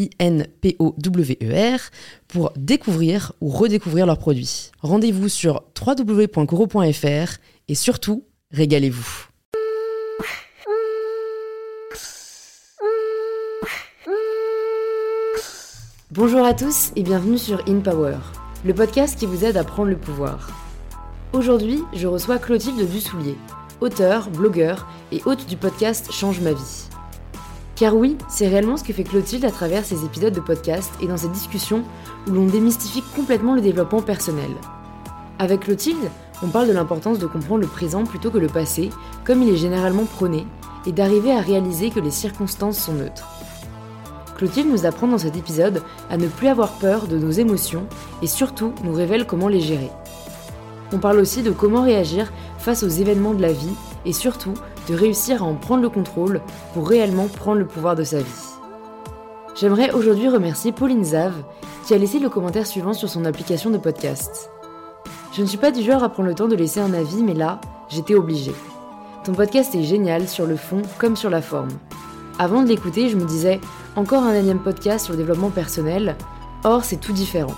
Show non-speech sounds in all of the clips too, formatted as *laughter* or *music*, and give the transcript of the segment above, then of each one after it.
I-N-P-O-W-E-R, pour découvrir ou redécouvrir leurs produits. Rendez-vous sur www.coro.fr et surtout, régalez-vous. Bonjour à tous et bienvenue sur In Power, le podcast qui vous aide à prendre le pouvoir. Aujourd'hui, je reçois Clotilde Dussoulier, auteur, blogueur et hôte du podcast Change ma vie. Car oui, c'est réellement ce que fait Clotilde à travers ses épisodes de podcast et dans ses discussions où l'on démystifie complètement le développement personnel. Avec Clotilde, on parle de l'importance de comprendre le présent plutôt que le passé, comme il est généralement prôné, et d'arriver à réaliser que les circonstances sont neutres. Clotilde nous apprend dans cet épisode à ne plus avoir peur de nos émotions et surtout nous révèle comment les gérer. On parle aussi de comment réagir face aux événements de la vie et surtout de réussir à en prendre le contrôle pour réellement prendre le pouvoir de sa vie. J'aimerais aujourd'hui remercier Pauline Zav qui a laissé le commentaire suivant sur son application de podcast. Je ne suis pas du genre à prendre le temps de laisser un avis, mais là, j'étais obligée. Ton podcast est génial sur le fond comme sur la forme. Avant de l'écouter, je me disais, encore un énième podcast sur le développement personnel, or c'est tout différent.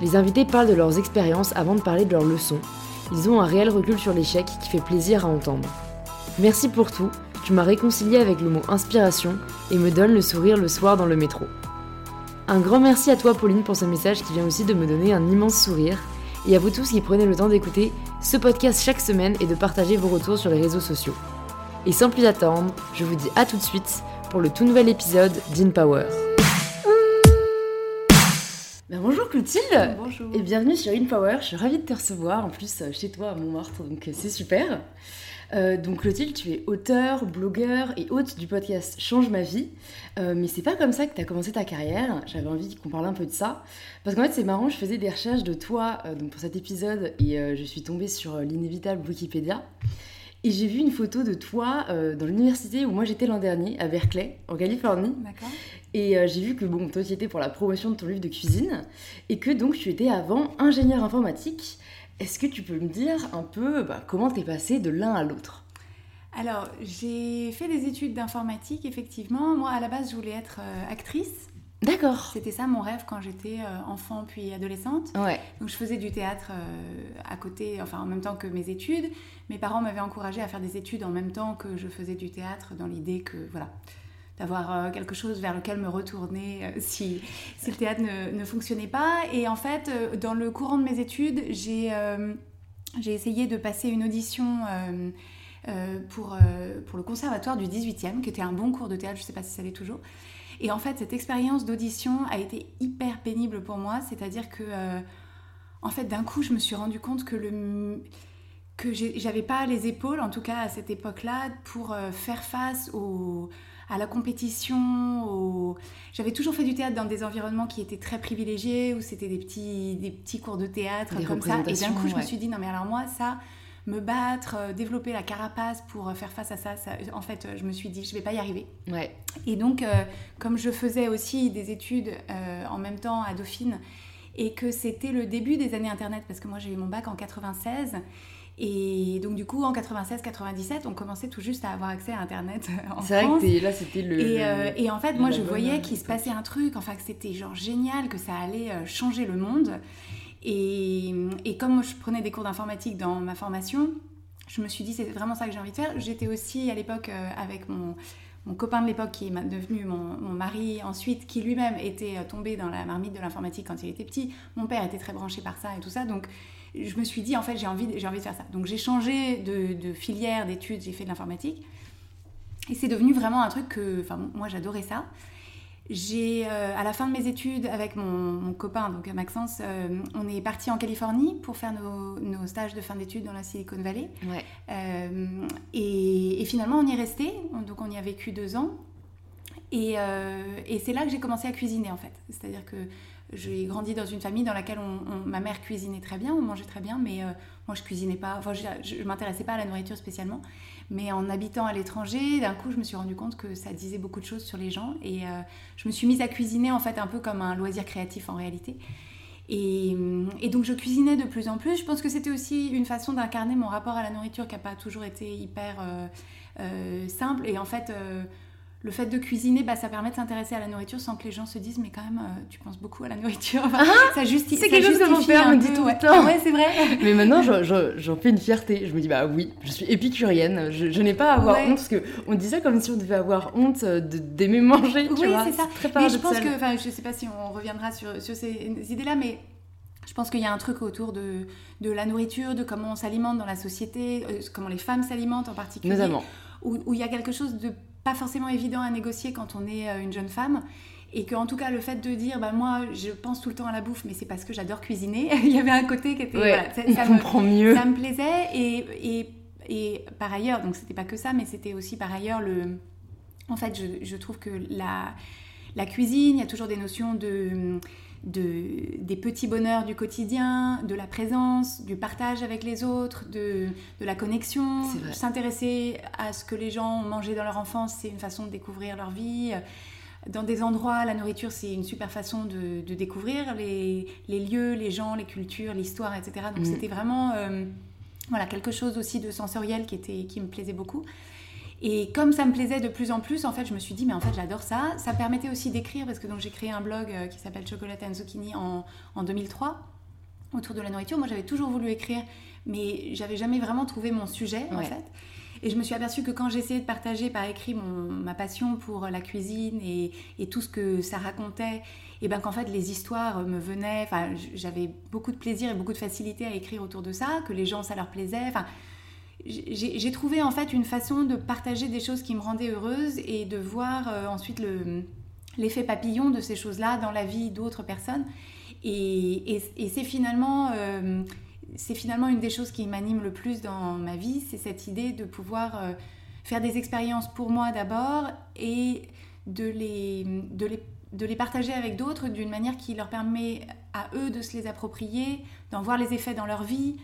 Les invités parlent de leurs expériences avant de parler de leurs leçons. Ils ont un réel recul sur l'échec qui fait plaisir à entendre. Merci pour tout, tu m'as réconcilié avec le mot inspiration et me donne le sourire le soir dans le métro. Un grand merci à toi Pauline pour ce message qui vient aussi de me donner un immense sourire et à vous tous qui prenez le temps d'écouter ce podcast chaque semaine et de partager vos retours sur les réseaux sociaux. Et sans plus attendre, je vous dis à tout de suite pour le tout nouvel épisode d'InPower. Ben bonjour Clotilde Bonjour Et bienvenue sur InPower, je suis ravie de te recevoir en plus chez toi à Montmartre, donc c'est super. Euh, donc Clotilde, tu es auteur, blogueur et hôte du podcast Change ma vie. Euh, mais c'est pas comme ça que tu as commencé ta carrière. J'avais envie qu'on parle un peu de ça. Parce qu'en fait, c'est marrant, je faisais des recherches de toi euh, donc pour cet épisode et je suis tombée sur l'inévitable Wikipédia. Et j'ai vu une photo de toi dans l'université où moi j'étais l'an dernier, à Berkeley, en Californie. D'accord. Et j'ai vu que bon, toi tu étais pour la promotion de ton livre de cuisine et que donc tu étais avant ingénieur informatique. Est-ce que tu peux me dire un peu bah, comment t'es passé de l'un à l'autre? Alors, j'ai fait des études d'informatique, effectivement. Moi, à la base, je voulais être euh, actrice. D'accord. C'était ça mon rêve quand j'étais euh, enfant puis adolescente. Ouais. Donc, je faisais du théâtre euh, à côté, enfin en même temps que mes études. Mes parents m'avaient encouragée à faire des études en même temps que je faisais du théâtre, dans l'idée que, voilà, d'avoir euh, quelque chose vers lequel me retourner euh, si, si, le théâtre ne, ne, fonctionnait pas. Et en fait, euh, dans le courant de mes études, j'ai essayé de passer une audition pour, pour le conservatoire du 18e, qui était un bon cours de théâtre, je ne sais pas si ça l'est toujours. Et en fait, cette expérience d'audition a été hyper pénible pour moi, c'est-à-dire que, en fait, d'un coup, je me suis rendu compte que le que j'avais pas les épaules, en tout cas à cette époque-là, pour faire face aux à la compétition. Au... J'avais toujours fait du théâtre dans des environnements qui étaient très privilégiés, où c'était des petits, des petits cours de théâtre comme ça. Et d'un coup, je me suis dit, non mais alors moi, ça, me battre, euh, développer la carapace pour euh, faire face à ça, ça, en fait, je me suis dit, je vais pas y arriver. Ouais. Et donc, euh, comme je faisais aussi des études en même temps à Dauphine, et que c'était le début des années Internet, parce que moi j'ai eu mon bac en 96, et donc, du coup, en 96-97, on commençait tout juste à avoir accès à Internet en France. C'est vrai que là, c'était le. Et, euh, et, en fait, moi, je voyais qu'il se passait un truc, enfin, que c'était genre génial, que ça allait euh, changer le monde. Et, et comme je prenais des cours d'informatique dans ma formation, je me suis dit, c'est vraiment ça que j'ai envie de faire. J'étais aussi à l'époque euh, avec mon, mon copain de l'époque qui est devenu mon, mon, mari ensuite, qui lui-même était tombé dans la marmite de l'informatique quand il était petit. Mon père était très branché par ça et tout ça. Donc, je me suis dit, en fait, j'ai envie, j'ai envie de faire ça. Donc j'ai changé de, de filière d'études, j'ai fait de l'informatique. Et c'est devenu vraiment un truc que, enfin, moi j'adorais ça. J'ai, euh, à la fin de mes études, avec mon, copain, donc Maxence, euh, on est parti en Californie pour faire nos, nos stages de fin d'études dans la Silicon Valley. Ouais. Euh, et, et finalement, on y est resté. Donc, on y a vécu deux ans. Et, et c'est là que j'ai commencé à cuisiner, en fait. C'est-à-dire que j'ai grandi dans une famille dans laquelle ma mère cuisinait très bien, on mangeait très bien, mais moi, je cuisinais pas. Enfin, je, ne m'intéressais pas à la nourriture spécialement. Mais en habitant à l'étranger, d'un coup, je me suis rendu compte que ça disait beaucoup de choses sur les gens. Et euh, je me suis mise à cuisiner, en fait, un peu comme un loisir créatif en réalité. Et, donc, je cuisinais de plus en plus. Je pense que c'était aussi une façon d'incarner mon rapport à la nourriture qui n'a pas toujours été hyper euh, euh, simple. Et en fait, le fait de cuisiner, bah, ça permet de s'intéresser à la nourriture sans que les gens se disent mais quand même euh, tu penses beaucoup à la nourriture. Ah, ça justifie. C'est quelque chose que mon père me dit tout le temps. Ah ouais, c'est vrai. *laughs* mais maintenant j'en fais une fierté. Je me dis bah oui, je suis épicurienne. Je, n'ai pas à avoir honte parce que on dit ça comme si on devait avoir honte d'aimer manger. Tu oui, c'est ça. mais je pense que, enfin, je sais pas si on reviendra sur, sur ces idées-là, mais je pense qu'il y a un truc autour de, de la nourriture, de comment on s'alimente dans la société, euh, comment les femmes s'alimentent en particulier. Notamment. Où, où il y a quelque chose de pas forcément évident à négocier quand on est euh, une jeune femme. Et que, en tout cas, le fait de dire, bah, moi, je pense tout le temps à la bouffe, mais c'est parce que j'adore cuisiner, *laughs* il y avait un côté qui était. voilà, ça, ça me, mieux. Ça me plaisait. Et, et, et par ailleurs, donc c'était pas que ça, mais c'était aussi par ailleurs le. En fait, je, je trouve que la, la cuisine, il y a toujours des notions de de, des petits bonheurs du quotidien, de la présence, du partage avec les autres, de, de la connexion. S'intéresser à ce que les gens ont mangé dans leur enfance, c'est une façon de découvrir leur vie. Dans des endroits, la nourriture, c'est une super façon de, de découvrir les, les, lieux, les gens, les cultures, l'histoire, etc. Donc mm. c'était vraiment euh, voilà, quelque chose aussi de sensoriel qui, était, qui me plaisait beaucoup. Et comme ça me plaisait de plus en plus, en fait, je me suis dit, mais en fait, j'adore ça. Ça permettait aussi d'écrire, parce que donc j'ai créé un blog euh, qui s'appelle Chocolate and Zucchini en, en 2003, autour de la nourriture. Moi, j'avais toujours voulu écrire, mais j'avais jamais vraiment trouvé mon sujet, en fait. Et je me suis aperçue que quand j'essayais de partager par écrit mon, ma passion pour la cuisine et, et, tout ce que ça racontait, et ben qu'en fait les histoires me venaient, enfin j'avais beaucoup de plaisir et beaucoup de facilité à écrire autour de ça, que les gens ça leur plaisait, enfin j'ai trouvé en fait une façon de partager des choses qui me rendaient heureuse et de voir euh, ensuite l'effet papillon de ces choses-là dans la vie d'autres personnes. Et, c'est finalement, euh, finalement une des choses qui m'anime le plus dans ma vie, c'est cette idée de pouvoir euh, faire des expériences pour moi d'abord et de les, de les, de les partager avec d'autres d'une manière qui leur permet à eux de se les approprier, d'en voir les effets dans leur vie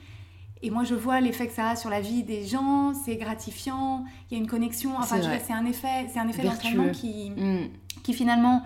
et moi, je vois l'effet que ça a sur la vie des gens, c'est gratifiant, il y a une connexion. Enfin, c'est un effet, c'est un effet d'entraînement qui, mm. qui finalement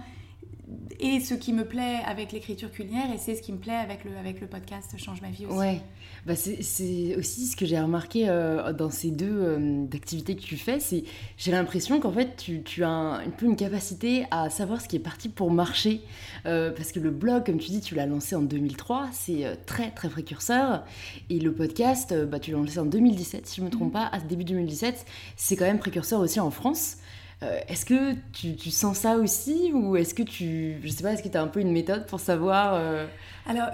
est ce qui me plaît avec l'écriture culinaire et c'est ce qui me plaît avec le, avec le podcast Change ma vie aussi. Ouais, bah c'est aussi ce que j'ai remarqué euh, dans ces deux euh, activités que tu fais, c'est j'ai l'impression qu'en fait tu, tu as un, peu une capacité à savoir ce qui est parti pour marcher. Euh, parce que le blog, comme tu dis, tu l'as lancé en 2003, c'est très très précurseur. Et le podcast, bah, tu l'as lancé en 2017, si je ne me trompe mm. pas, à début 2017, c'est quand même précurseur aussi en France. Euh, est-ce que tu, sens ça aussi ou est-ce que tu, je sais pas, est-ce que tu as un peu une méthode pour savoir euh... Alors,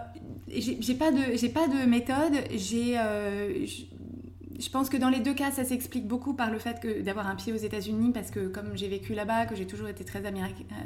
j'ai pas de, j'ai pas de méthode. J'ai, euh, je pense que dans les deux cas, ça s'explique beaucoup par le fait que d'avoir un pied aux États-Unis, parce que comme j'ai vécu là-bas, que j'ai toujours été très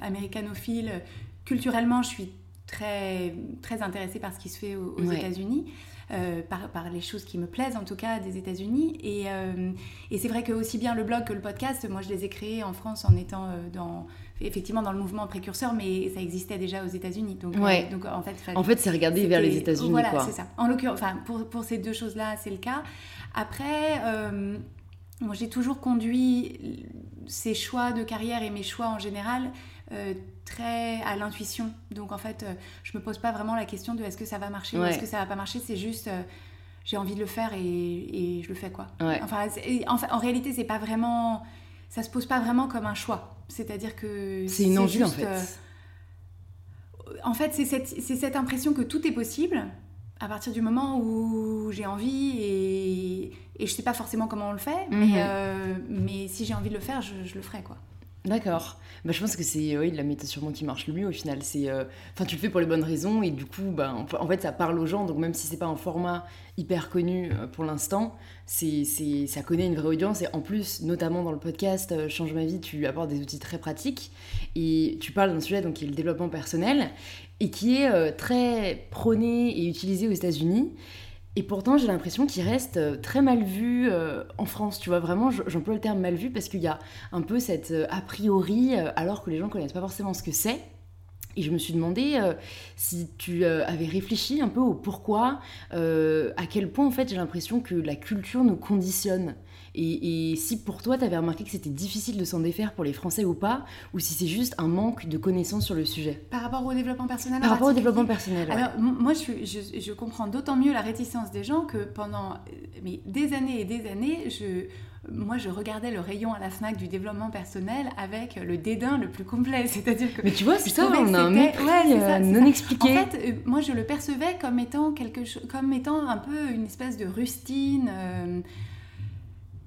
américanophile, culturellement, je suis très, très intéressée par ce qui se fait aux, États-Unis. Euh, par, par, les choses qui me plaisent en tout cas des États-Unis. Et, euh, et c'est vrai que aussi bien le blog que le podcast, moi je les ai créés en France en étant euh, dans effectivement dans le mouvement précurseur, mais ça existait déjà aux États-Unis. Donc, donc en fait, en fait, c'est regarder vers les États-Unis. Voilà, c'est ça. En l'occurrence, enfin, pour, pour, ces deux choses-là, c'est le cas. Après, moi, j'ai toujours conduit ces choix de carrière et mes choix en général euh, très à l'intuition. Donc en fait, euh, je me pose pas vraiment la question de est-ce que ça va marcher ou est-ce que ça va pas marcher. C'est juste euh, j'ai envie de le faire et, je le fais quoi. Enfin, en, réalité, c'est pas vraiment, ça se pose pas vraiment comme un choix. C'est-à-dire que c'est une envie en fait. en fait, c'est cette, cette impression que tout est possible à partir du moment où j'ai envie et, et je sais pas forcément comment on le fait, mais, mhm. mais si j'ai envie de le faire, je, je le ferai quoi. D'accord. Bah, je pense que c'est oui, la méthode sûrement qui marche le mieux au final. C'est, euh, tu le fais pour les bonnes raisons et du coup, bah, en fait, ça parle aux gens. Donc même si c'est pas un format hyper connu euh, pour l'instant, c'est, c'est, ça connaît une vraie audience. Et en plus, notamment dans le podcast euh, Change ma vie, tu apportes des outils très pratiques et tu parles d'un sujet donc qui est le développement personnel et qui est très prôné et utilisé aux États-Unis. Et pourtant, j'ai l'impression qu'il reste euh, très mal vu euh, en France. Tu vois, vraiment, j'emploie le terme mal vu parce qu'il y a un peu cette euh, a priori, alors que les gens connaissent pas forcément ce que c'est. Et je me suis demandé si tu avais réfléchi un peu au pourquoi, à quel point en fait j'ai l'impression que la culture nous conditionne. Et, si pour toi, tu avais remarqué que c'était difficile de s'en défaire pour les Français ou pas, ou si c'est juste un manque de connaissances sur le sujet? Par rapport au développement personnel Par rapport au développement personnel. Alors, moi, je, je, je, comprends d'autant mieux la réticence des gens que pendant mais, des années et des années, je, moi, je regardais le rayon à la FNAC du développement personnel avec le dédain le plus complet. *laughs* C'est-à-dire que. Mais tu vois, c'est ça, on a un mépris ouais, non expliqué. En fait, euh, moi, je le percevais comme étant, quelque chose, comme étant un peu une espèce de rustine. Euh,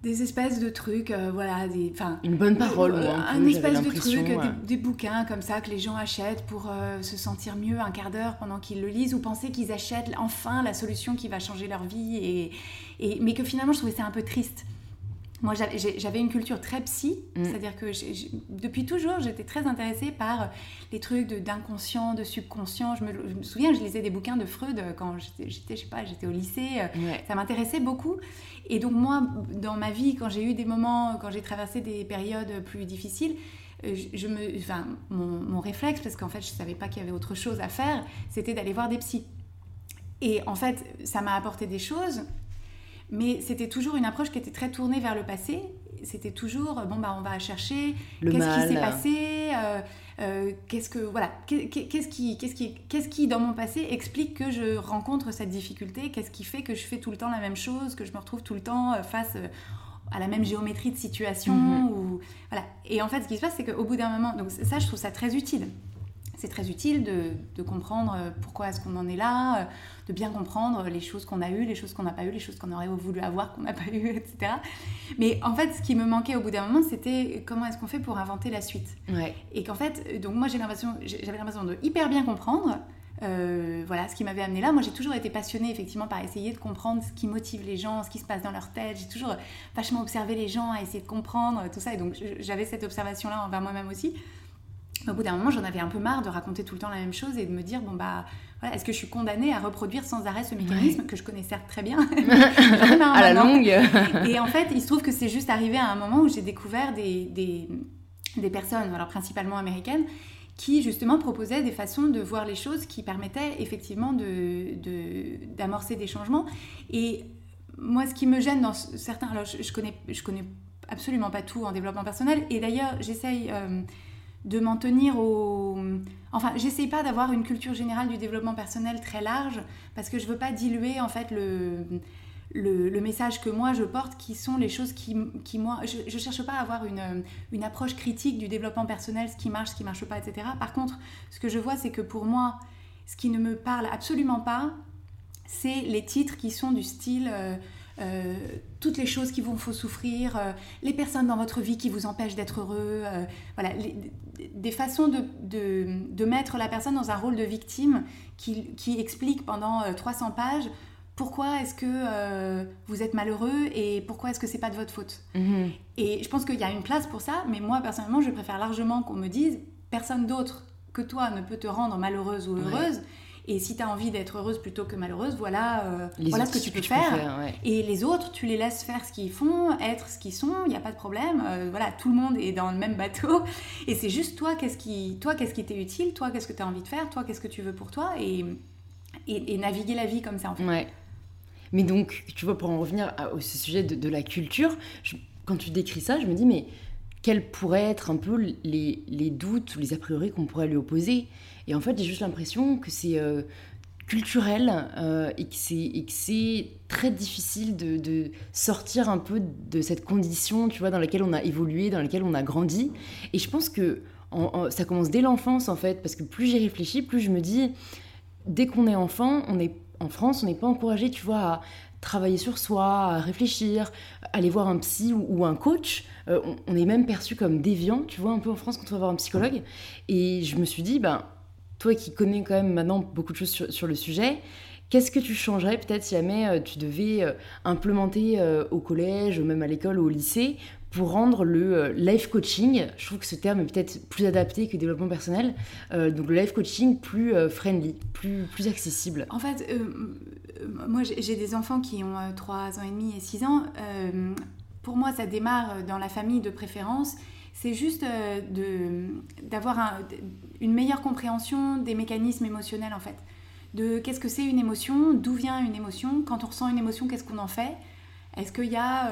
des espèces de trucs, euh, voilà, des, enfin, une bonne parole, euh, un, espèce de truc, des, bouquins comme ça que les gens achètent pour euh, se sentir mieux un quart d'heure pendant qu'ils le lisent ou penser qu'ils achètent enfin la solution qui va changer leur vie et, et mais que finalement je trouvais ça un peu triste. Moi, j'avais une culture très psy, mm. c'est-à-dire que depuis toujours, j'étais très intéressée par les trucs d'inconscient, de, subconscient. Je me, souviens, je lisais des bouquins de Freud quand j'étais, je sais pas, j'étais au lycée. Ça m'intéressait beaucoup. Et donc moi, dans ma vie, quand j'ai eu des moments, quand j'ai traversé des périodes plus difficiles, euh, je, me, enfin, mon, mon réflexe, parce qu'en fait, je savais pas qu'il y avait autre chose à faire, c'était d'aller voir des psys. Et en fait, ça m'a apporté des choses mais c'était toujours une approche qui était très tournée vers le passé. C'était toujours, bon, bah, on va chercher qu'est-ce qui s'est passé, euh, euh, qu'est-ce que, voilà, qu'est-ce qui, qu'est-ce qui, qu'est-ce qui, dans mon passé, explique que je rencontre cette difficulté, qu'est-ce qui fait que je fais tout le temps la même chose, que je me retrouve tout le temps euh, face à la même géométrie de situation. Mhm. ou, voilà. Et en fait, ce qui se passe, c'est qu'au bout d'un moment, donc ça, je trouve ça très utile c'est très utile de, comprendre euh, pourquoi est-ce qu'on en est là, euh, de bien comprendre les choses qu'on a eues, les choses qu'on n'a pas eues, les choses qu'on aurait voulu avoir, qu'on n'a pas eues, *laughs* etc. Mais en fait, ce qui me manquait au bout d'un moment, c'était comment est-ce qu'on fait pour inventer la suite? Et qu'en fait, donc moi, j'ai l'impression, j'avais l'impression de hyper bien comprendre. Euh, voilà ce qui m'avait amené là. Moi, j'ai toujours été passionnée effectivement par essayer de comprendre ce qui motive les gens, ce qui se passe dans leur tête. J'ai toujours vachement observé les gens, à essayer de comprendre tout ça. Et donc, j'avais cette observation-là envers moi-même aussi au bout d'un moment, j'en avais un peu marre de raconter tout le temps la même chose et de me dire, bon bah, voilà, est-ce que je suis condamnée à reproduire sans arrêt ce mécanisme que je connais certes très bien. *laughs* À la longue. Et en fait, il se trouve que c'est juste arrivé à un moment où j'ai découvert des, des, des, personnes, alors principalement américaines, qui justement proposaient des façons de voir les choses qui permettaient effectivement d'amorcer de, des changements. Et moi, ce qui me gêne dans certains... Alors, je, je connais, je connais absolument pas tout en développement personnel, et d'ailleurs, j'essaye... Euh, de m'en tenir au... Enfin, j'essaye pas d'avoir une culture générale du développement personnel très large parce que je veux pas diluer en fait le, le, message que moi je porte qui sont les choses qui, qui moi... Je, cherche pas à avoir une, une approche critique du développement personnel, ce qui marche, ce qui marche pas, etc. Par contre, ce que je vois, c'est que pour moi, ce qui ne me parle absolument pas, c'est les titres qui sont du style... Euh, euh, toutes les choses qui vous font souffrir, euh, les personnes dans votre vie qui vous empêchent d'être heureux, voilà, des façons de, de, mettre la personne dans un rôle de victime qui, qui explique pendant 300 pages pourquoi est-ce que vous êtes malheureux et pourquoi est-ce que c'est pas de votre faute. Mm-hmm. Et je pense qu'il y a une place pour ça, mais moi personnellement, je préfère largement qu'on me dise personne d'autre que toi ne peut te rendre malheureuse ou heureuse. Et si tu as envie d'être heureuse plutôt que malheureuse, voilà, euh, voilà ce que tu peux faire. Et les autres, tu les laisses faire ce qu'ils font, être ce qu'ils sont, il n'y a pas de problème. Euh, voilà, tout le monde est dans le même bateau. *laughs* Et c'est juste toi, qu'est-ce qui toi, qu'est-ce qui t'est utile, toi, qu'est-ce que tu as envie de faire, toi, qu'est-ce que tu veux pour toi, et, et, naviguer la vie comme ça, en fait. Ouais. Mais donc, tu vois, pour en revenir au sujet de, la culture, quand tu décris ça, je me dis, mais quels pourraient être un peu les, les doutes ou les a priori qu'on pourrait lui opposer et en fait, j'ai juste l'impression que c'est euh, culturel euh, et que c'est très difficile de, sortir un peu de cette condition, tu vois, dans laquelle on a évolué, dans laquelle on a grandi. Et je pense que ça commence dès l'enfance, en fait, parce que plus j'y réfléchis, plus je me dis, dès qu'on est enfant, on est en France, on n'est pas encouragé, tu vois, à travailler sur soi, réfléchir, aller voir un psy ou, un coach. Euh, on, est même perçu comme déviant, tu vois, un peu en France quand on va voir un psychologue. Et je me suis dit, ben, toi qui connais quand même maintenant beaucoup de choses sur, le sujet, Qu'est-ce que tu changerais peut-être si jamais euh, tu devais euh, implémenter au collège, même à l'école ou au lycée, pour rendre le life coaching, je trouve que ce terme est peut-être plus adapté que développement personnel, donc le life coaching plus friendly, plus, accessible En fait, moi j'ai des enfants qui ont 3 ans et demi et 6 ans. pour moi, ça démarre dans la famille de préférence c'est juste euh, d'avoir une meilleure compréhension des mécanismes émotionnels en fait. De qu'est-ce que c'est une émotion, d'où vient une émotion, quand on ressent une émotion, qu'est-ce qu'on en fait? Est-ce qu'il y a...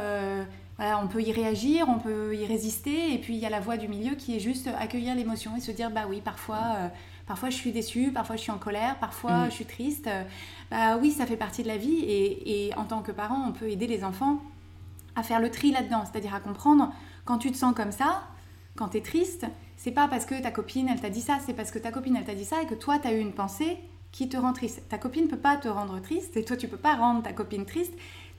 Voilà, on peut y réagir, on peut y résister, et puis il y a la voie du milieu qui est juste accueillir l'émotion et se dire bah oui, parfois, euh, parfois je suis déçue, parfois je suis en colère, parfois mm. je suis triste. Bah oui, ça fait partie de la vie, et, et en tant que parent, on peut aider les enfants à faire le tri là-dedans, c'est-à-dire à comprendre quand tu te sens comme ça, quand tu es triste, c'est pas parce que ta copine elle t'a dit ça, c'est parce que ta copine elle t'a dit ça et que toi tu as eu une pensée qui te rend triste. Ta copine peut pas te rendre triste et toi tu peux pas rendre ta copine triste.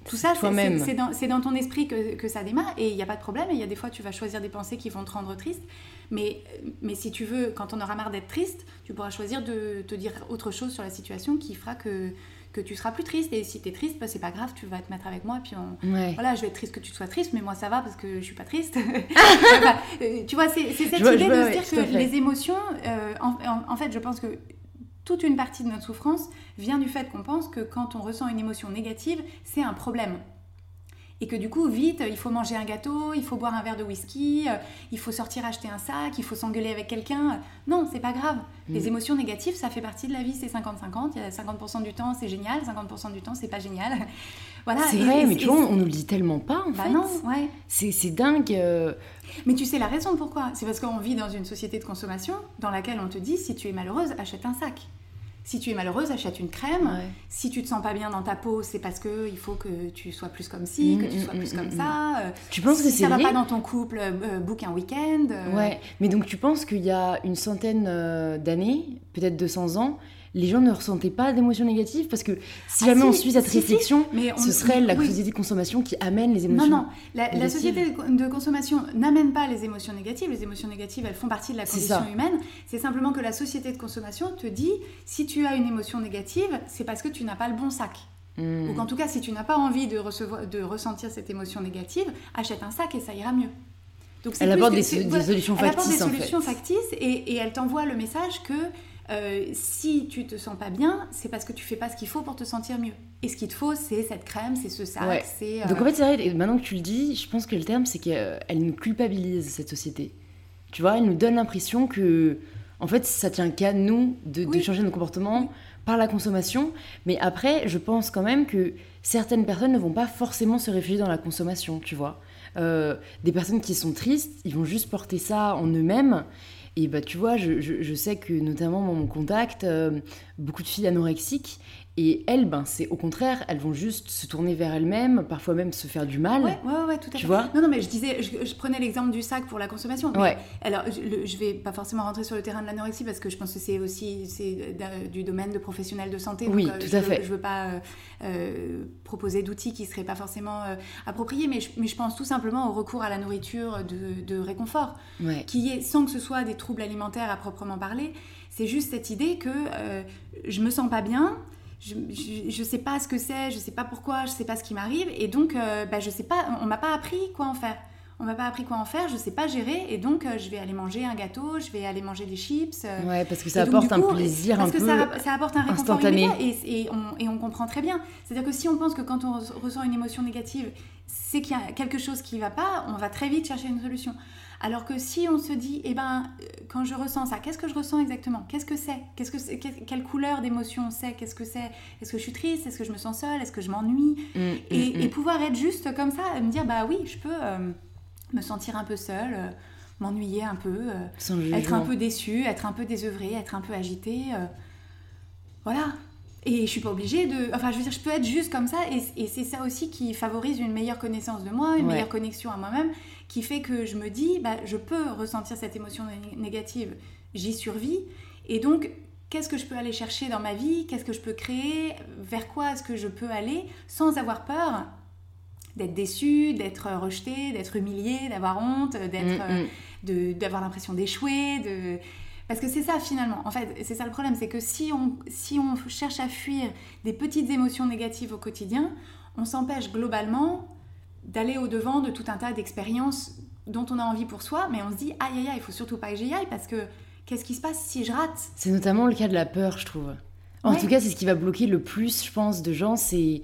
Tout ça, c'est dans, dans, ton esprit que, que ça démarre et il n'y a pas de problème. Et il y a des fois, tu vas choisir des pensées qui vont te rendre triste. Mais, mais si tu veux, quand on aura marre d'être triste, tu pourras choisir de te dire autre chose sur la situation qui fera que, que tu seras plus triste. Et si tu es triste, bah, c'est pas grave, tu vas te mettre avec moi. Puis voilà, je vais être triste que tu sois triste, mais moi ça va parce que je suis pas triste. *laughs* *laughs* Euh, tu vois, c'est cette idée de se dire que les émotions, euh, en, fait, je pense que toute une partie de notre souffrance vient du fait qu'on pense que quand on ressent une émotion négative, c'est un problème et que du coup, vite, il faut manger un gâteau, il faut boire un verre de whisky, euh, il faut sortir acheter un sac, il faut s'engueuler avec quelqu'un. Non, c'est pas grave. Les mm. émotions négatives, ça fait partie de la vie, c'est 50-50. Il y a 50% du temps, c'est génial, 50% du temps, c'est pas génial. *laughs* voilà. C'est vrai, mais tu vois, on nous le dit tellement pas, en bah fait. non, ouais. C'est dingue. Euh. Mais tu sais la raison pourquoi C'est parce qu'on vit dans une société de consommation dans laquelle on te dit, si tu es malheureuse, achète un sac. Si tu es malheureuse, achète une crème. Si tu te sens pas bien dans ta peau, c'est parce que il faut que tu sois plus comme ci, que tu sois plus comme ça. Tu penses si que ça va pas dans ton couple, euh, book un week-end. Euh. Ouais, mais donc tu penses qu'il y a une centaine euh, d'années, peut-être 200 ans, les gens ne ressentaient pas d'émotions négatives parce que si ah jamais on suit cette réflexion, ce serait la société de consommation qui amène les émotions. Non, non, la, société de consommation n'amène pas les émotions négatives. Les émotions négatives, elles font partie de la condition humaine. C'est simplement que la société de consommation te dit si tu as une émotion négative, c'est parce que tu n'as pas le bon sac. Hmm. Ou qu'en tout cas, si tu n'as pas envie de, recevoir, de ressentir cette émotion négative, achète un sac et ça ira mieux. Donc, elle apporte des, solutions factices. Elle apporte des solutions factices et, et elle t'envoie le message que euh, si tu te sens pas bien, c'est parce que tu fais pas ce qu'il faut pour te sentir mieux. Et ce qu'il te faut, c'est cette crème, c'est ce sac, c'est. Donc en fait, c'est vrai, maintenant que tu le dis, je pense que le terme, c'est qu'elle nous culpabilise, cette société. Tu vois, elle nous donne l'impression que, en fait, ça tient qu'à nous de, changer nos comportements par la consommation. Mais après, je pense quand même que certaines personnes ne vont pas forcément se réfugier dans la consommation, tu vois. Euh, des personnes qui sont tristes, ils vont juste porter ça en eux-mêmes et bah, tu vois, je, je, sais que notamment mon contact, euh, beaucoup de filles anorexiques, et elles, ben, c'est au contraire, elles vont juste se tourner vers elles-mêmes, parfois même se faire du mal. Ouais, ouais, ouais tout à tu fait. Vois non, non, mais je disais, je, prenais l'exemple du sac pour la consommation. ouais. Alors, je, je, vais pas forcément rentrer sur le terrain de l'anorexie parce que je pense que c'est aussi c'est du domaine de professionnels de santé. oui, euh, tout je, à fait. Je veux pas euh, proposer d'outils qui seraient pas forcément appropriés, mais je, mais je pense tout simplement au recours à la nourriture de, de réconfort, qui est sans que ce soit des troubles alimentaires à proprement parler. C'est juste cette idée que je me sens pas bien je, je, sais pas ce que c'est, je sais pas pourquoi, je sais pas ce qui m'arrive, et donc euh, bah, je sais pas, on m'a pas appris quoi en faire. On m'a pas appris quoi en faire, je sais pas gérer, et donc euh, je vais aller manger un gâteau, je vais aller manger des chips. Euh. ouais, parce que ça apporte un plaisir parce un que peu ça, ça, apporte un réconfort immédiat, et, et, on, et on comprend très bien. C'est-à-dire que si on pense que quand on ressent une émotion négative, c'est qu'il y a quelque chose qui va pas, on va très vite chercher une solution. Alors que si on se dit, eh ben, euh, quand je ressens ça, qu'est-ce que je ressens exactement? Qu'est-ce que c'est? Qu'est-ce que c'est? Quelle couleur d'émotion c'est? Qu'est-ce que c'est? Est-ce que je suis triste? Est-ce que je me sens seule? Est-ce que je m'ennuie? Mm, mm, et, mm. pouvoir être juste comme ça, me dire, bah oui, je peux euh, me sentir un peu seule, euh, m'ennuyer un peu, être un peu déçue, être un peu désœuvrée, être un peu agitée. voilà. Et je suis pas obligée de. Enfin, je veux dire, je peux être juste comme ça. Et, c'est ça aussi qui favorise une meilleure connaissance de moi, une meilleure connexion à moi-même, qui fait que je me dis, bah, je peux ressentir cette émotion négative, j'y survis. Et donc, qu'est-ce que je peux aller chercher dans ma vie, qu'est-ce que je peux créer, vers quoi est-ce que je peux aller? Sans avoir peur d'être déçu, d'être rejeté, d'être humilié, d'avoir honte, d'être, mm, mm. d'avoir l'impression d'échouer, de parce que c'est ça finalement, en fait, c'est ça le problème, c'est que si on, si on cherche à fuir des petites émotions négatives au quotidien, on s'empêche globalement d'aller au-devant de tout un tas d'expériences dont on a envie pour soi, mais on se dit, aïe aïe aïe, il faut surtout pas que j'y aille parce que qu'est-ce qui se passe si je rate? C'est notamment le cas de la peur, je trouve. En tout cas, c'est ce qui va bloquer le plus, je pense, de gens, c'est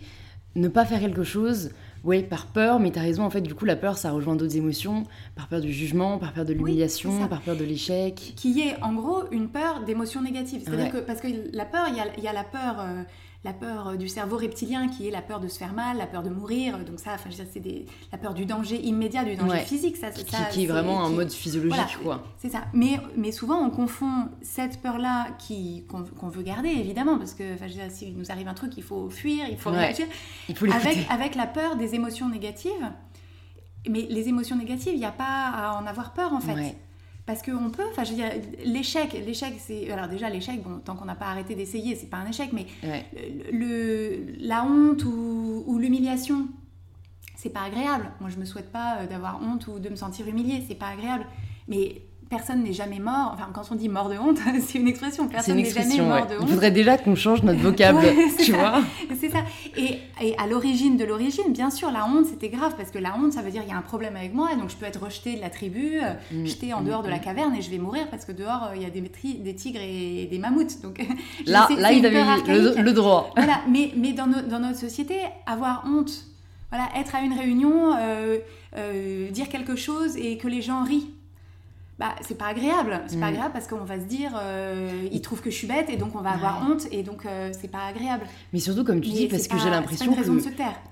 ne pas faire quelque chose oui, par peur, mais tu as raison, en fait, du coup, la peur, ça rejoint d'autres émotions, par peur du jugement, par peur de l'humiliation, par peur de l'échec. Qui est, en gros, une peur d'émotions négatives. C'est-à-dire que, parce que la peur, il y a, la peur... Euh, la peur euh, du cerveau reptilien qui est la peur de se faire mal, la peur de mourir. Donc ça, enfin, c'est la peur du danger immédiat, du danger physique. Ça, qui, ça, qui est vraiment un mode physiologique, quoi. C'est ça. Mais, mais souvent, on confond cette peur-là qu'on veut garder, évidemment, parce que enfin, s'il nous arrive un truc, il faut fuir, il faut réagir, il faut avec, avec la peur des émotions négatives. Mais les émotions négatives, il n'y a pas à en avoir peur, en fait. Parce qu'on peut, enfin je veux dire, l'échec, l'échec c'est, alors déjà l'échec, bon, tant qu'on n'a pas arrêté d'essayer, c'est pas un échec, mais le, la honte ou, ou l'humiliation, c'est pas agréable. Moi je me souhaite pas euh, d'avoir honte ou de me sentir humiliée, c'est pas agréable. Mais personne n'est jamais mort. Enfin, quand on dit mort de honte, *laughs* c'est une expression. Personne n'est jamais mort de honte. Il faudrait déjà qu'on change notre vocable, *laughs* tu vois. C'est ça. Et, et à l'origine de l'origine, bien sûr, la honte, c'était grave parce que la honte, ça veut dire il y a un problème avec moi donc je peux être rejeté de la tribu, euh, mm. jeté en dehors de la mm. caverne et je vais mourir parce que dehors euh, il y a des, des tigres et des mammouths. Donc *laughs* là, là il avait le, droit. Voilà. Mais, mais dans, dans, notre société, avoir honte, voilà, être à une réunion, euh, dire quelque chose et que les gens rient bah, c'est pas agréable. C'est pas mm. agréable parce qu'on va se dire, euh, ils trouvent que je suis bête et donc on va avoir honte et donc euh, c'est pas agréable. Mais surtout, comme tu dis, parce que j'ai l'impression que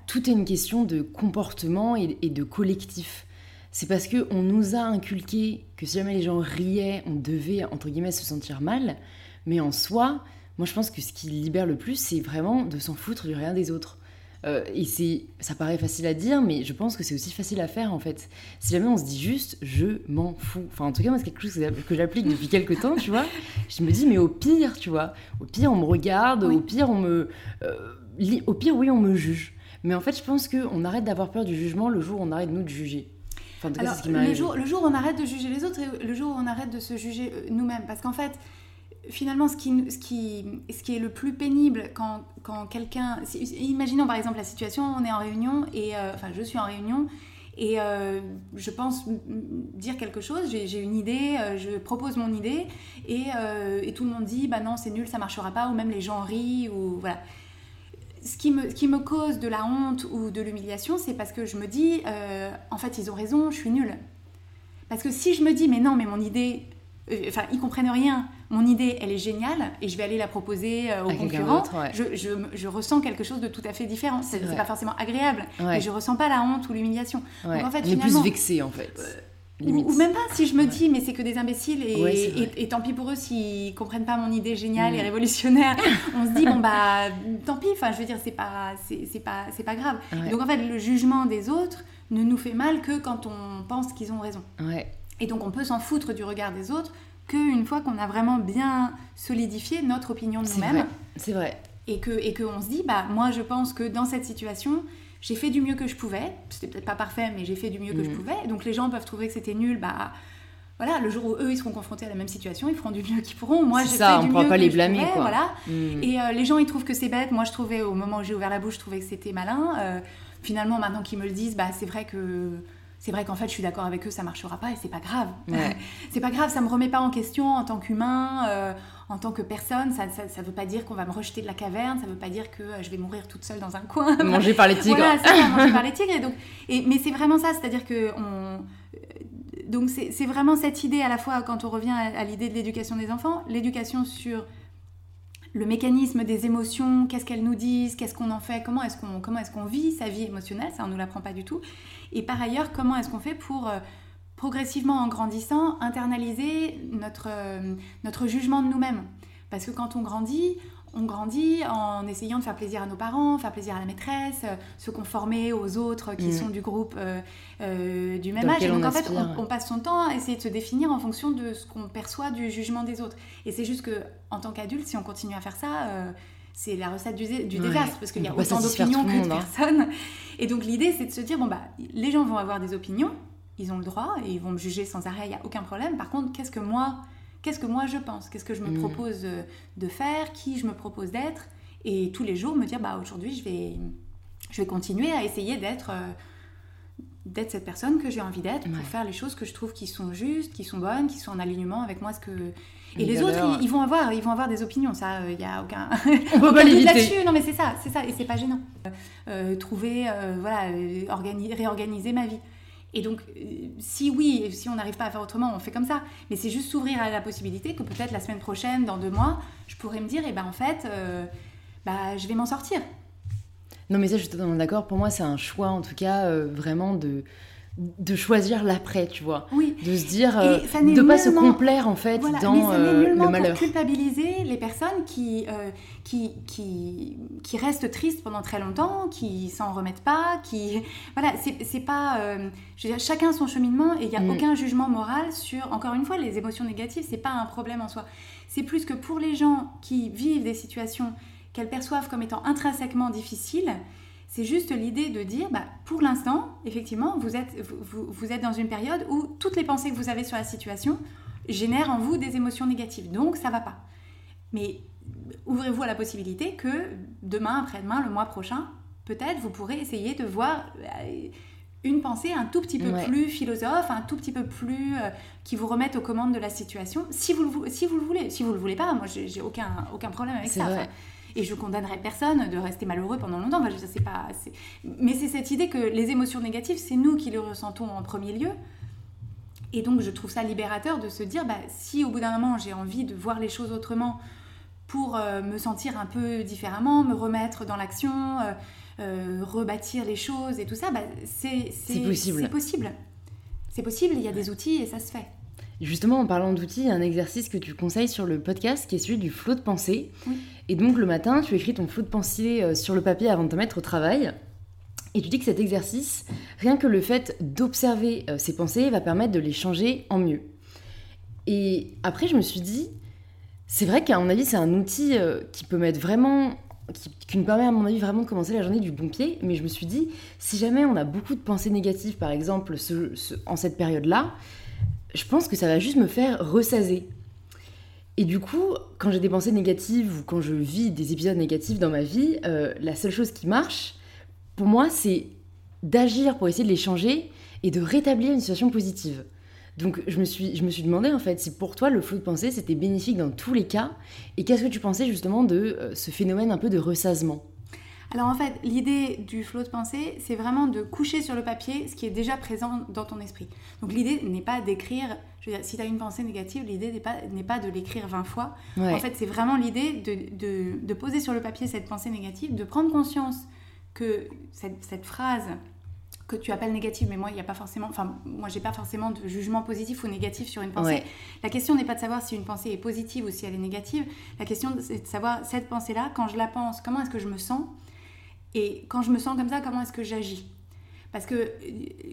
tout est une question de comportement et, de collectif. C'est parce que on nous a inculqué que si jamais les gens riaient, on devait entre guillemets se sentir mal. Mais en soi, moi je pense que ce qui libère le plus, c'est vraiment de s'en foutre du rien des autres. Euh, et c'est, ça paraît facile à dire, mais je pense que c'est aussi facile à faire en fait. Si jamais on se dit juste je m'en fous, enfin en tout cas moi c'est quelque chose que j'applique depuis quelques temps, tu vois. Je me dis mais au pire, tu vois, au pire on me regarde, au pire on me, euh, au pire oui on me juge. Mais en fait je pense qu'on arrête d'avoir peur du jugement le jour où on arrête nous de juger. Enfin, Alors, le, jour, le jour où on arrête de juger les autres et le jour où on arrête de se juger euh, nous-mêmes, parce qu'en fait finalement, ce qui, ce, ce est le plus pénible quand, quelqu'un... Imaginons par exemple la situation, on est en réunion, et euh, enfin je suis en réunion, et euh, je pense dire quelque chose, j'ai une idée, euh, je propose mon idée, et, tout le monde dit, bah non, c'est nul, ça marchera pas, ou même les gens rient, ou voilà. Ce qui me, qui me cause de la honte ou de l'humiliation, c'est parce que je me dis, en fait, ils ont raison, je suis nulle. Parce que si je me dis, mais non, mais mon idée, enfin, ils comprennent rien, mon idée, elle est géniale et je vais aller la proposer euh, aux concurrents, je, ressens quelque chose de tout à fait différent. C'est pas forcément agréable, mais je ressens pas la honte ou l'humiliation. Donc en fait, On est plus vexé en fait. Euh, ou, même pas si je me dis mais c'est que des imbéciles et, et, tant pis pour eux s'ils comprennent pas mon idée géniale et mm. révolutionnaire. *laughs* On se dit bon bah tant pis enfin je veux dire c'est pas c'est pas c'est pas grave. Donc en fait le jugement des autres ne nous fait mal que quand on pense qu'ils ont raison. Et donc on peut s'en foutre du regard des autres qu'une fois qu'on a vraiment bien solidifié notre opinion de nous-mêmes. C'est vrai. Et que et qu'on se dit, bah moi je pense que dans cette situation, j'ai fait du mieux que je pouvais. C'était peut-être pas parfait, mais j'ai fait du mieux que je mm. pouvais. Donc les gens peuvent trouver que c'était nul, bah voilà, le jour où eux ils seront confrontés à la même situation, ils feront du mieux qu'ils pourront. Moi j'ai fait du mieux pas les blâmer, quoi. voilà. Mm. Et euh, les gens ils trouvent que c'est bête. Moi je trouvais au moment où j'ai ouvert la bouche, je trouvais que c'était malin. Euh, finalement maintenant qu'ils me le disent, bah c'est vrai que c'est vrai qu'en fait, je suis d'accord avec eux, ça marchera pas et c'est pas grave. *laughs* c'est pas grave, ça me remet pas en question en tant qu'humain, euh, en tant que personne. Ça, ça, veut pas dire qu'on va me rejeter de la caverne, ça veut pas dire que euh, je vais mourir toute seule dans un coin. *laughs* Manger par les tigres. voilà, ça, manger par *laughs* les tigres. Et donc, et, mais c'est vraiment ça, c'est-à-dire que on. Donc c'est vraiment cette idée à la fois quand on revient à l'idée de l'éducation des enfants, l'éducation sur le mécanisme des émotions, qu'est-ce qu'elles nous disent, qu'est-ce qu'on en fait, comment est-ce qu'on comment est-ce qu'on vit sa vie émotionnelle, ça on nous l'apprend pas du tout. Et par ailleurs, comment est-ce qu'on fait pour euh, progressivement en grandissant internaliser notre euh, notre jugement de nous-mêmes? Parce que quand on grandit, on grandit en essayant de faire plaisir à nos parents, faire plaisir à la maîtresse, euh, se conformer aux autres qui Mm. sont du groupe euh, euh, du même Dans âge. Et donc on en fait, on, on passe son temps à essayer de se définir en fonction de ce qu'on perçoit du jugement des autres. Et c'est juste que en tant qu'adulte, si on continue à faire ça, euh, c'est la recette du, du Ouais. désastre parce qu'il y a autant d'opinions que de hein. personnes. Et donc l'idée, c'est de se dire bon bah les gens vont avoir des opinions, ils ont le droit et ils vont me juger sans arrêt, il n'y a aucun problème. Par contre, qu'est-ce que moi Qu'est-ce que moi je pense? Qu'est-ce que je me Mm. propose euh, de faire? Qui je me propose d'être? Et tous les jours me dire bah aujourd'hui je vais, je vais continuer à essayer d'être euh, d'être cette personne que j'ai envie d'être Ouais. pour faire les choses que je trouve qui sont justes, qui sont bonnes, qui sont en alignement avec moi ce que et Les autres ils, ils vont avoir ils vont avoir des opinions ça il y a aucun *laughs* On peut aucun pas là-dessus non mais c'est ça c'est ça et c'est pas gênant Euh, trouver euh, voilà euh, organi- réorganiser ma vie et donc, euh, si oui, si on n'arrive pas à faire autrement, on fait comme ça. Mais c'est juste s'ouvrir à la possibilité que peut-être la semaine prochaine, dans deux mois, je pourrais me dire, eh ben en fait, euh, bah, je vais m'en sortir. Non, mais ça, je suis totalement d'accord. Pour moi, c'est un choix, en tout cas, euh, vraiment de, de choisir l'après, tu vois. Oui. De se dire, euh, de pas se nullement- complaire, en fait, Voilà, mais dans ça euh, n'est le nullement malheur. pour culpabiliser les personnes qui, euh, qui, qui, qui restent tristes pendant très longtemps, qui s'en remettent pas, qui... *laughs* Voilà, c'est c'est pas... euh, je veux dire, chacun son cheminement et il n'y a Mm. aucun jugement moral sur... Encore une fois, les émotions négatives, c'est pas un problème en soi. C'est plus que pour les gens qui vivent des situations qu'elles perçoivent comme étant intrinsèquement difficiles, c'est juste l'idée de dire, bah, pour l'instant, effectivement, vous êtes, vous, êtes dans une période où toutes les pensées que vous avez sur la situation génèrent en vous des émotions négatives. Donc, ça va pas. Mais ouvrez-vous à la possibilité que demain, après-demain, le mois prochain, peut-être vous pourrez essayer de voir euh, une pensée un tout petit peu Ouais. plus philosophe, un tout petit peu plus euh, qui vous remette aux commandes de la situation, si vous le, si vous le voulez. Si vous le voulez pas, moi, j'ai aucun, aucun problème avec ça. Enfin, et je condamnerai personne de rester malheureux pendant longtemps. Enfin, je veux dire, c'est pas, Mais c'est cette idée que les émotions négatives, c'est nous qui les ressentons en premier lieu. Et donc, je trouve ça libérateur de se dire, bah, si au bout d'un moment, j'ai envie de voir les choses autrement pour euh, me sentir un peu différemment, me remettre dans l'action, euh, euh, rebâtir les choses et tout ça, bah, C'est possible. C'est possible. C'est possible, il y a des outils et ça se fait. Justement, en parlant d'outils, il y a un exercice que tu conseilles sur le podcast qui est celui du flot de pensée. Oui. Et donc, le matin, tu écris ton flot de pensée euh, sur le papier avant de te mettre au travail. Et tu dis que cet exercice, rien que le fait d'observer euh, ces pensées va permettre de les changer en mieux. Et après, je me suis dit, c'est vrai qu'à mon avis, c'est un outil euh, qui peut mettre vraiment. Qui, qui nous permet, à mon avis, vraiment de commencer la journée du bon pied. Mais je me suis dit, si jamais on a beaucoup de pensées négatives, par exemple, ce- ce- en cette période-là, je pense que ça va juste me faire ressaser. Et du coup, quand j'ai des pensées négatives ou quand je vis des épisodes négatifs dans ma vie, euh, la seule chose qui marche, pour moi, c'est d'agir pour essayer de les changer et de rétablir une situation positive. Donc je me suis, demandé en fait si pour toi le flot de pensée c'était bénéfique dans tous les cas et qu'est-ce que tu pensais justement de euh, ce phénomène un peu de ressassement? Alors en fait, l'idée du flot de pensée, c'est vraiment de coucher sur le papier ce qui est déjà présent dans ton esprit. Donc l'idée n'est pas d'écrire, je veux dire, si tu as une pensée négative, l'idée n'est pas, n'est pas de l'écrire 20 fois. Ouais. En fait, c'est vraiment l'idée de, de- de poser sur le papier cette pensée négative, de prendre conscience que cette, cette phrase que tu appelles négative, mais moi, il n'y a pas forcément, enfin, moi, j'ai pas forcément de jugement positif ou négatif sur une pensée. Ouais. La question n'est pas de savoir si une pensée est positive ou si elle est négative. La question, c'est de savoir cette pensée-là, quand je la pense, comment est-ce que je me sens Et quand je me sens comme ça, comment est-ce que j'agis? Parce que euh,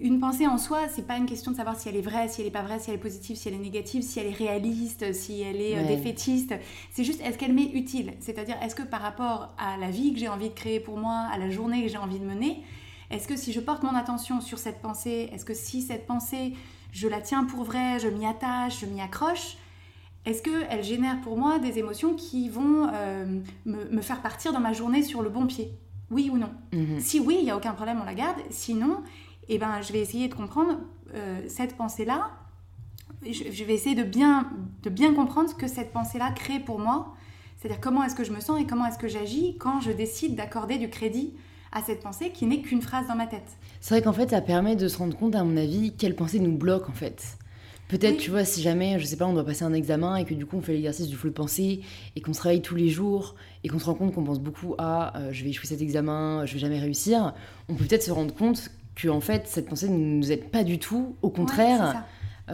une pensée en soi, c'est pas une question de savoir si elle est vraie, si elle est pas vraie, si elle est positive, si elle est négative, si elle est réaliste, si elle est euh, Ouais. défaitiste. C'est juste est-ce qu'elle m'est utile? C'est-à-dire est-ce que par rapport à la vie que j'ai envie de créer pour moi, à la journée que j'ai envie de mener, est-ce que si je porte mon attention sur cette pensée, est-ce que si cette pensée, je la tiens pour vraie, je m'y attache, je m'y accroche, est-ce qu'elle génère pour moi des émotions qui vont euh, me, me faire partir dans ma journée sur le bon pied? Oui ou non Mhm. Si oui, il n'y a aucun problème, on la garde. Sinon, eh ben, je vais essayer de comprendre euh, cette pensée-là. Je, je vais essayer de bien, de bien comprendre ce que cette pensée-là crée pour moi. C'est-à-dire comment est-ce que je me sens et comment est-ce que j'agis quand je décide d'accorder du crédit à cette pensée qui n'est qu'une phrase dans ma tête. C'est vrai qu'en fait, ça permet de se rendre compte, à mon avis, quelle pensée nous bloque en fait. Peut-être, Oui. tu vois, si jamais, je sais pas, on doit passer un examen et que du coup on fait l'exercice du flot de pensée et qu'on se réveille tous les jours et qu'on se rend compte qu'on pense beaucoup à euh, je vais échouer cet examen, je vais jamais réussir, on peut peut-être se rendre compte que en fait cette pensée ne nous aide pas du tout, au contraire, ça.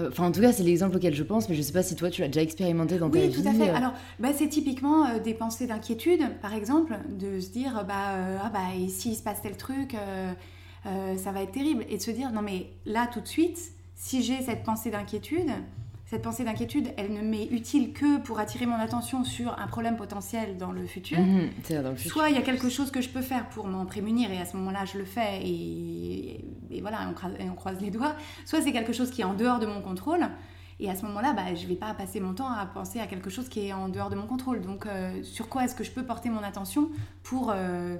Enfin, en tout cas, c'est l'exemple auquel je pense, mais je sais pas si toi, tu l'as déjà expérimenté dans ta vie. Oui, tout à fait. Alors, bah, c'est typiquement des pensées d'inquiétude, par exemple, de se dire, bah, ah bah, et s'il se passe tel truc, ça va être terrible. Et de se dire, non, mais là, tout de suite, si j'ai cette pensée d'inquiétude, cette pensée d'inquiétude, elle ne m'est utile que pour attirer mon attention sur un problème potentiel dans le futur. Mhm, Soit il y a quelque chose que je peux faire pour m'en prémunir et à ce moment-là je le fais et, voilà, on croise, les doigts. Soit c'est quelque chose qui est en dehors de mon contrôle. Et à ce moment-là, bah, je ne vais pas passer mon temps à penser à quelque chose qui est en dehors de mon contrôle. Donc, euh, sur quoi est-ce que je peux porter mon attention pour, euh,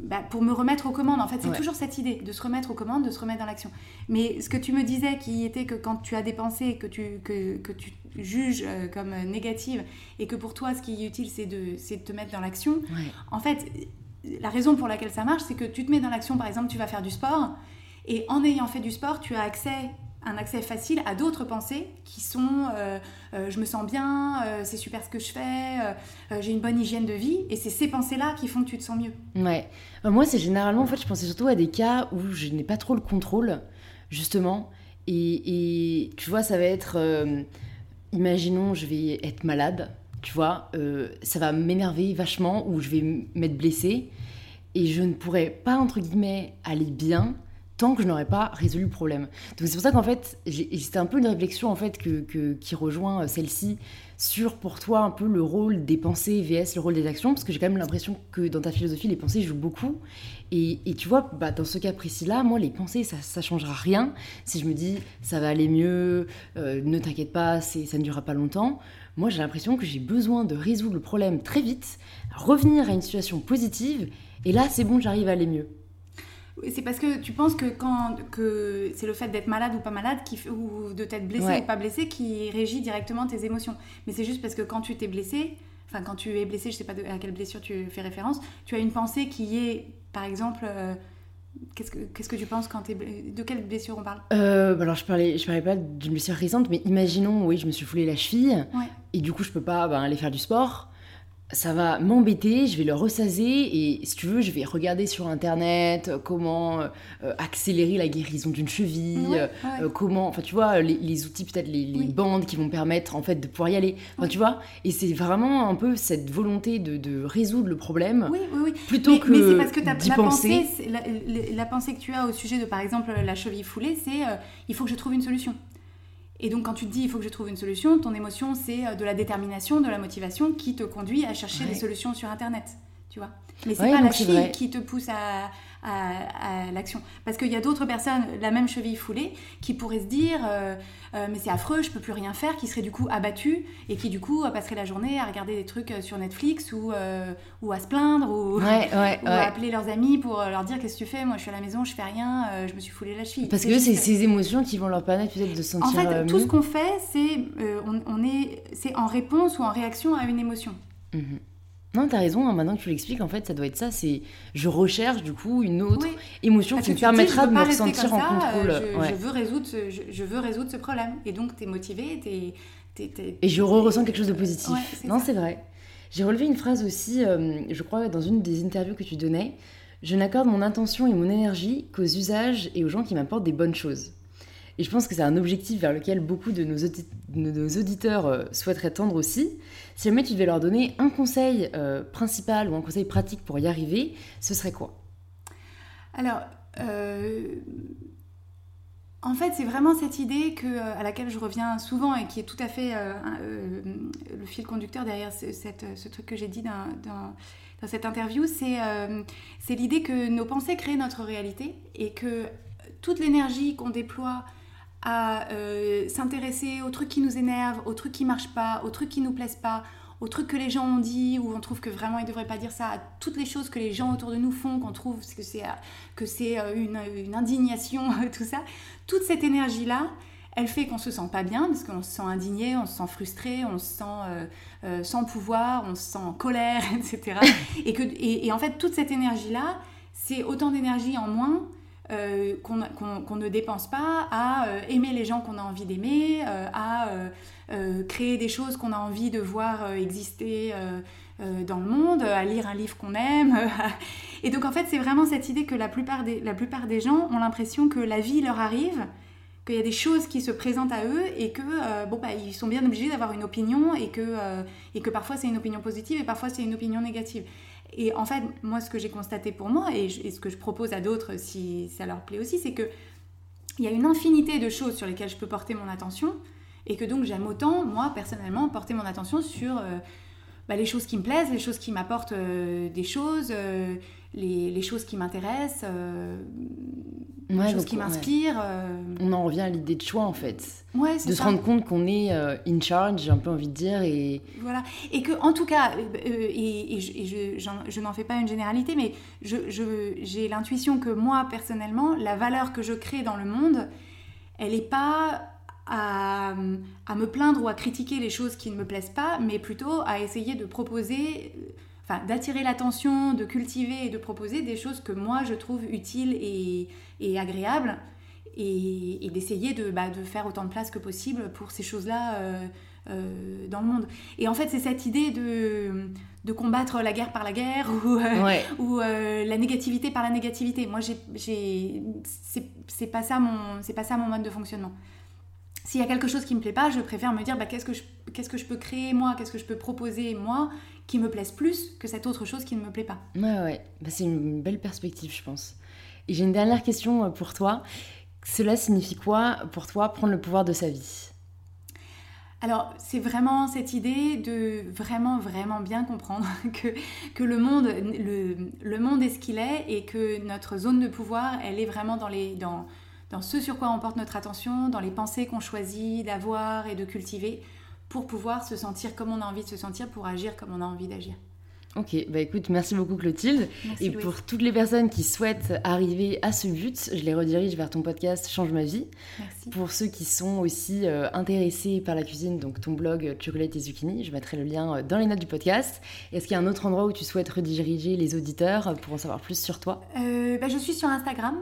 bah, pour me remettre aux commandes. En fait, c'est toujours cette idée de se remettre aux commandes, de se remettre dans l'action. Mais ce que tu me disais, qui était que quand tu as des pensées que tu, que, que tu juges euh, comme négatives et que pour toi, ce qui est utile, c'est de, de te mettre dans l'action, en fait, la raison pour laquelle ça marche, c'est que tu te mets dans l'action, par exemple, tu vas faire du sport. Et en ayant fait du sport, tu as accès un accès facile à d'autres pensées qui sont euh, euh, je me sens bien, euh, c'est super ce que je fais, j'ai une bonne hygiène de vie. Et c'est ces pensées-là qui font que tu te sens mieux. Ouais. moi, c'est généralement, en fait, je pensais surtout à des cas où je n'ai pas trop le contrôle, justement. Et, et tu vois, ça va être. imaginons, je vais être malade, tu vois, ça va m'énerver vachement ou je vais m'être blessée. Et je ne pourrais pas, entre guillemets, aller bien tant que je n'aurais pas résolu le problème. Donc c'est pour ça qu'en fait, c'était un peu une réflexion en fait que, qui rejoint euh, celle-ci sur pour toi un peu le rôle des pensées vs le rôle des actions, parce que j'ai quand même l'impression que dans ta philosophie, les pensées jouent beaucoup. Et, tu vois, bah, dans ce cas précis-là, moi, les pensées, ça ne changera rien. Si je me dis, ça va aller mieux, euh, ne t'inquiète pas, ça ne durera pas longtemps, moi, j'ai l'impression que j'ai besoin de résoudre le problème très vite, revenir à une situation positive, et là, c'est bon, j'arrive à aller mieux. C'est parce que tu penses que quand que c'est le fait d'être malade ou pas malade qui, ou de t'être blessé ou pas blessé qui régit directement tes émotions. Mais c'est juste parce que quand tu t'es blessé, enfin quand tu es blessé, je sais pas à quelle blessure tu fais référence, tu as une pensée qui est, par exemple, euh, Qu'est-ce que, qu'est-ce que tu penses quand tu es... De quelle blessure on parle? Euh, alors je parlais, je parlais pas d'une blessure récente, mais imaginons, oui, je me suis foulé la cheville, et du coup je peux pas ben, aller faire du sport ça va m'embêter, je vais le ressaser et si tu veux, je vais regarder sur internet euh, comment euh, accélérer la guérison d'une cheville, euh, comment, enfin tu vois, les, outils, peut-être les, bandes qui vont permettre en fait de pouvoir y aller, enfin tu vois, et c'est vraiment un peu cette volonté de, résoudre le problème oui, oui, oui. plutôt que mais c'est parce que la pensée, la, la, pensée que tu as au sujet de par exemple la cheville foulée, c'est il faut que je trouve une solution. Et donc quand tu te dis il faut que je trouve une solution, ton émotion c'est euh, de la détermination, de la motivation qui te conduit à chercher des solutions sur internet, tu vois. Mais c'est pas la cheville qui te pousse à, à, l'action. Parce qu'il y a d'autres personnes, la même cheville foulée, qui pourraient se dire euh, euh, mais c'est affreux, je peux plus rien faire, qui seraient du coup abattues et qui du coup passeraient la journée à regarder des trucs sur Netflix ou, ou à se plaindre ou, *laughs* à appeler leurs amis pour leur dire qu'est-ce que tu fais, moi je suis à la maison, je fais rien, je me suis foulé la cheville. Parce que c'est ces émotions qui vont leur permettre peut-être de se sentir. En fait, tout ce qu'on fait, c'est on, est, c'est en réponse ou en réaction à une émotion. Mhm. Non, t'as raison, hein, maintenant que tu l'expliques, en fait, ça doit être ça, c'est je recherche du coup une autre émotion qui me permettra de me ressentir en contrôle. je, veux résoudre ce, je, veux résoudre ce problème. Et donc, t'es motivé, t'es... Et je ressens quelque chose de positif. non, c'est vrai. J'ai relevé une phrase aussi, euh, je crois, dans une des interviews que tu donnais. Je n'accorde mon intention et mon énergie qu'aux usages et aux gens qui m'apportent des bonnes choses. Et je pense que c'est un objectif vers lequel beaucoup de nos, auditeurs euh, souhaiteraient tendre aussi. Si jamais tu devais leur donner un conseil euh, principal ou un conseil pratique pour y arriver, ce serait quoi? Alors, euh, en fait, c'est vraiment cette idée que, à laquelle je reviens souvent et qui est tout à fait le fil conducteur derrière ce, truc que j'ai dit dans, cette interview, c'est l'idée que nos pensées créent notre réalité et que toute l'énergie qu'on déploie à euh, s'intéresser aux trucs qui nous énervent, aux trucs qui marchent pas, aux trucs qui nous plaisent pas, aux trucs que les gens ont dit ou on trouve que vraiment ils devraient pas dire ça, à toutes les choses que les gens autour de nous font, qu'on trouve que c'est que c'est euh, une, indignation, *laughs* tout ça. Toute cette énergie là, elle fait qu'on se sent pas bien parce qu'on se sent indigné, on se sent frustré, on se sent euh, sans pouvoir, on se sent en colère, *laughs* etc. et que et en fait toute cette énergie là, c'est autant d'énergie en moins euh, qu'on ne dépense pas à euh, aimer les gens qu'on a envie d'aimer, euh, à créer des choses qu'on a envie de voir exister dans le monde, à lire un livre qu'on aime. *laughs* Et donc en fait c'est vraiment cette idée que la plupart des, la plupart des gens ont l'impression que la vie leur arrive qu'il y a des choses qui se présentent à eux et que bon bah ils sont bien obligés d'avoir une opinion et que et que parfois c'est une opinion positive et parfois c'est une opinion négative. Et en fait, moi ce que j'ai constaté pour moi et, ce que je propose à d'autres si ça leur plaît aussi, c'est que il y a une infinité de choses sur lesquelles je peux porter mon attention et que donc j'aime autant moi personnellement porter mon attention sur euh, bah, les choses qui me plaisent, les choses qui m'apportent des choses, les, les, choses qui m'intéressent, ouais, chose qui m'inspire. Euh. On en revient à l'idée de choix en fait. Ouais, de se rendre compte qu'on est euh, in charge, j'ai un peu envie de dire. Et... Voilà. Et que, en tout cas, euh, et, je, je, n'en fais pas une généralité, mais j'ai l'intuition que moi, personnellement, la valeur que je crée dans le monde, elle n'est pas à, à, me plaindre ou à critiquer les choses qui ne me plaisent pas, mais plutôt à essayer de proposer enfin, d'attirer l'attention, de cultiver et de proposer des choses que moi je trouve utiles et, et agréables et, d'essayer de, bah, de, faire autant de place que possible pour ces choses-là euh, euh, dans le monde. Et en fait, c'est cette idée de, de combattre la guerre par la guerre ou, euh, *laughs* ou la négativité par la négativité. Moi, c'est pas ça mon, pas ça mon mode de fonctionnement. S'il y a quelque chose qui me plaît pas, je préfère me dire bah, qu'est-ce que je, qu'est-ce que je peux créer moi, qu'est-ce que je peux proposer moi, qui me plaise plus que cette autre chose qui ne me plaît pas. Ouais, ouais. Bah, c'est une belle perspective, je pense. Et j'ai une dernière question euh, pour toi. Cela signifie quoi pour toi prendre le pouvoir de sa vie? Alors, c'est vraiment cette idée de vraiment, vraiment bien comprendre *laughs* que, que le, monde, le, le monde est ce qu'il est et que notre zone de pouvoir, elle est vraiment dans, les, dans, dans ce sur quoi on porte notre attention, dans les pensées qu'on choisit d'avoir et de cultiver pour pouvoir se sentir comme on a envie de se sentir, pour agir comme on a envie d'agir. Ok, bah écoute, merci beaucoup Clotilde. et pour toutes les personnes qui souhaitent arriver à ce but, je les redirige vers ton podcast Change ma vie. Merci. Pour ceux qui sont aussi euh, intéressés par la cuisine, donc ton blog Chocolate et Zucchini, je mettrai le lien euh, dans les notes du podcast. Est-ce qu'il y a un autre endroit où tu souhaites rediriger les auditeurs pour en savoir plus sur toi? Euh, bah, Je suis sur Instagram.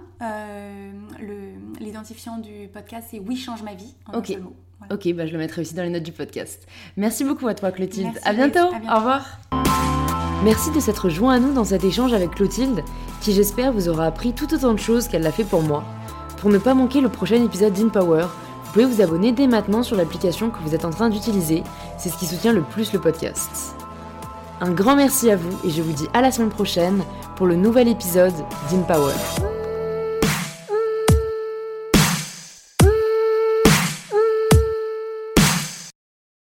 L'identifiant du podcast c'est Oui Change ma vie. En ok. Ok, bah je le mettrai aussi dans les notes du podcast. Merci beaucoup à toi Clotilde. à, bientôt. à bientôt. Au revoir. Merci de s'être joint à nous dans cet échange avec Clotilde, qui j'espère vous aura appris tout autant de choses qu'elle l'a fait pour moi. Pour ne pas manquer le prochain épisode d'InPower, vous pouvez vous abonner dès maintenant sur l'application que vous êtes en train d'utiliser, c'est ce qui soutient le plus le podcast. Un grand merci à vous et je vous dis à la semaine prochaine pour le nouvel épisode d'InPower.